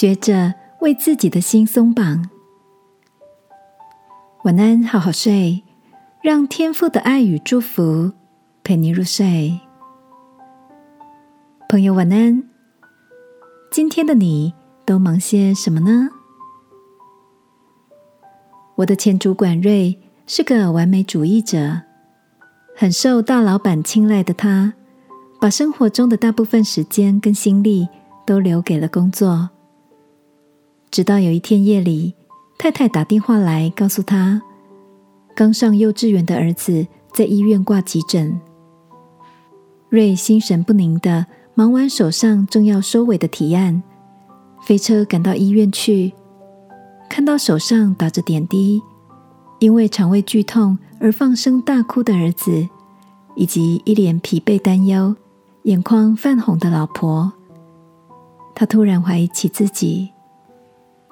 学着为自己的心松绑。晚安，好好睡，让天父的爱与祝福陪你入睡。朋友，晚安。今天的你都忙些什么呢？我的前主管瑞是个完美主义者，很受大老板青睐的他，把生活中的大部分时间跟心力都留给了工作。直到有一天夜里，太太打电话来告诉他，刚上幼稚园的儿子在医院挂急诊。瑞心神不宁的。忙完手上正要收尾的提案，飞车赶到医院去，看到手上打着点滴，因为肠胃剧痛而放声大哭的儿子，以及一脸疲惫担忧、眼眶泛红的老婆，他突然怀疑起自己，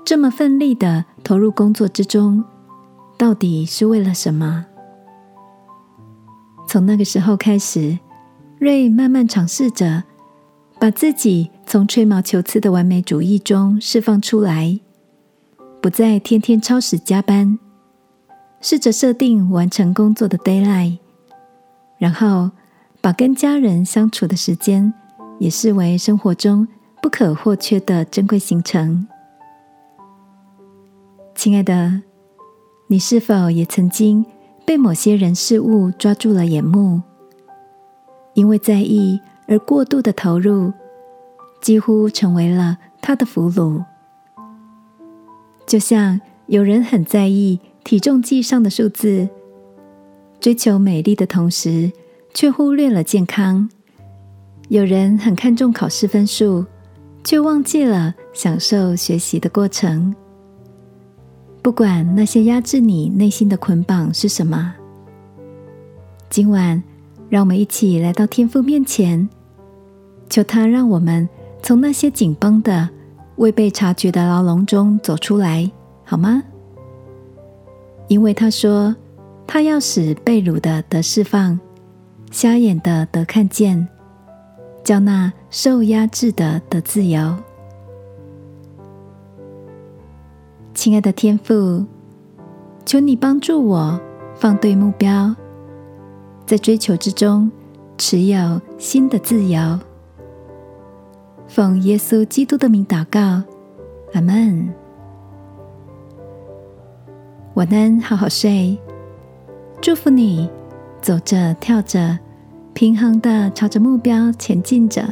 这么奋力的投入工作之中，到底是为了什么？从那个时候开始，瑞慢慢尝试着。把自己从吹毛求疵的完美主义中释放出来，不再天天超时加班，试着设定完成工作的 d a y l i g h t 然后把跟家人相处的时间也视为生活中不可或缺的珍贵行程。亲爱的，你是否也曾经被某些人事物抓住了眼目？因为在意。而过度的投入，几乎成为了他的俘虏。就像有人很在意体重计上的数字，追求美丽的同时，却忽略了健康；有人很看重考试分数，却忘记了享受学习的过程。不管那些压制你内心的捆绑是什么，今晚让我们一起来到天父面前。求他让我们从那些紧绷的、未被察觉的牢笼中走出来，好吗？因为他说，他要使被掳的得释放，瞎眼的得看见，叫那受压制的得自由。亲爱的天父，求你帮助我放对目标，在追求之中持有新的自由。奉耶稣基督的名祷告，阿门。晚安，好好睡。祝福你，走着跳着，平衡的朝着目标前进着。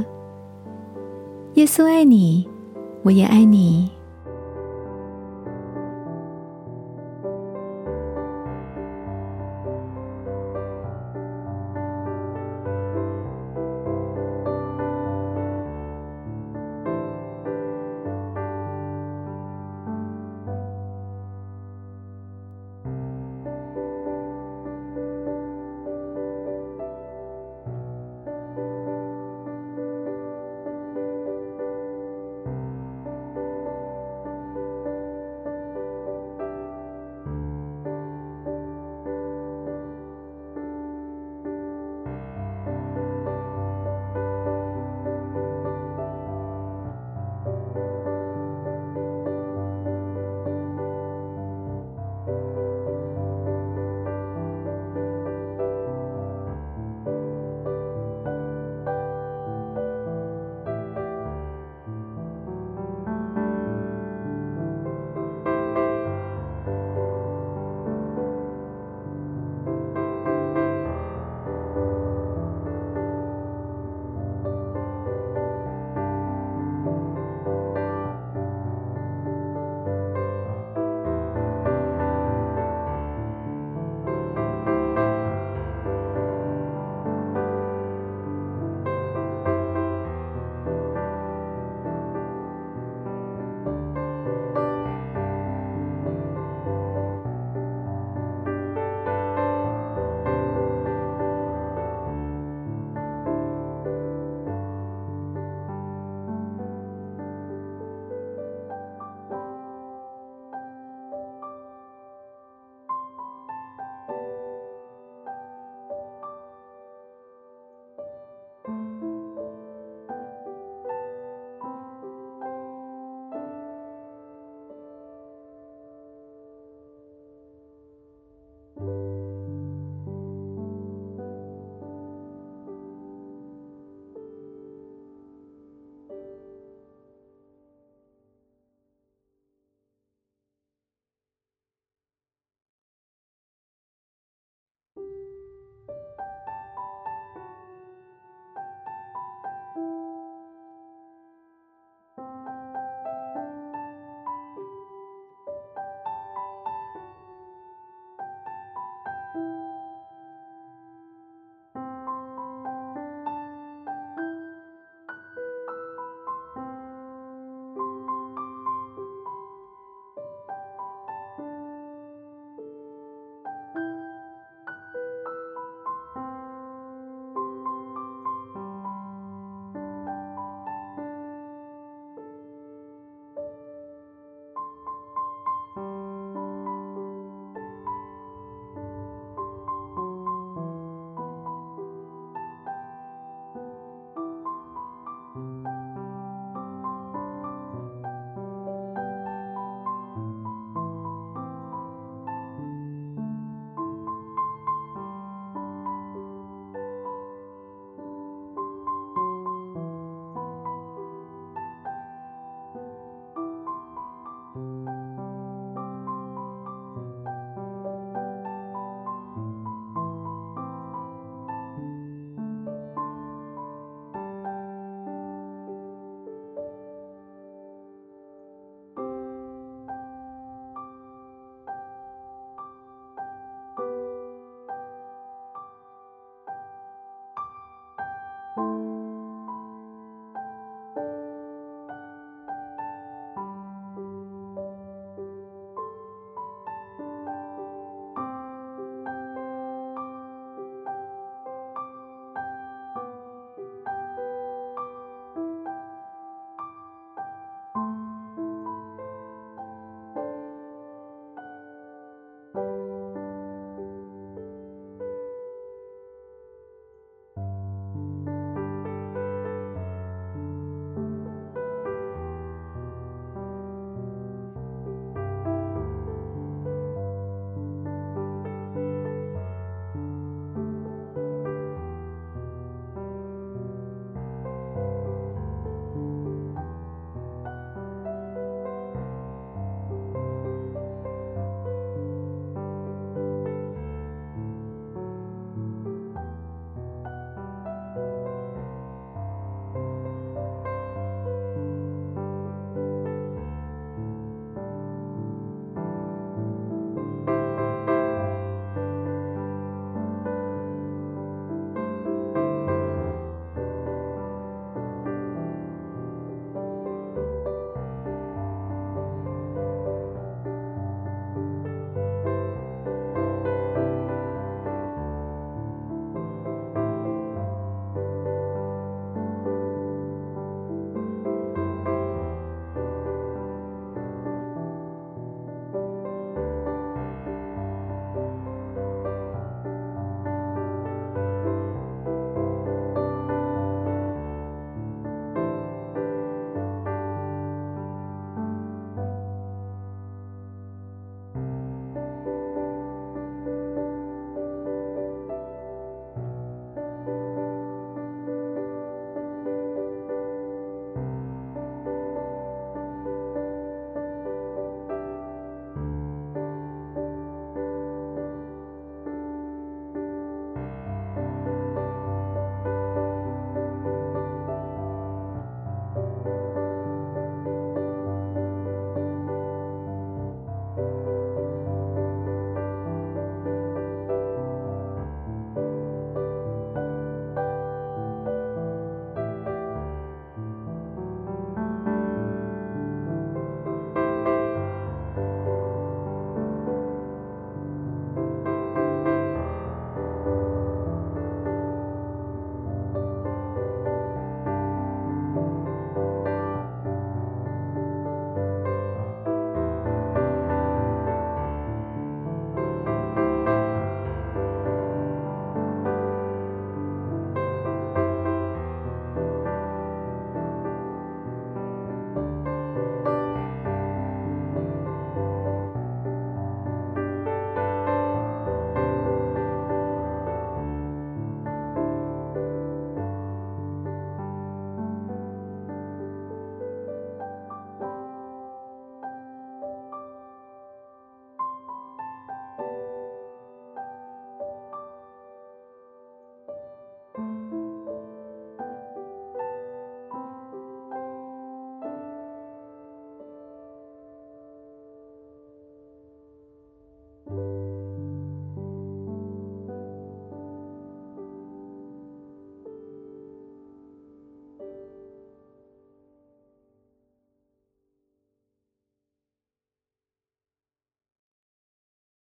耶稣爱你，我也爱你。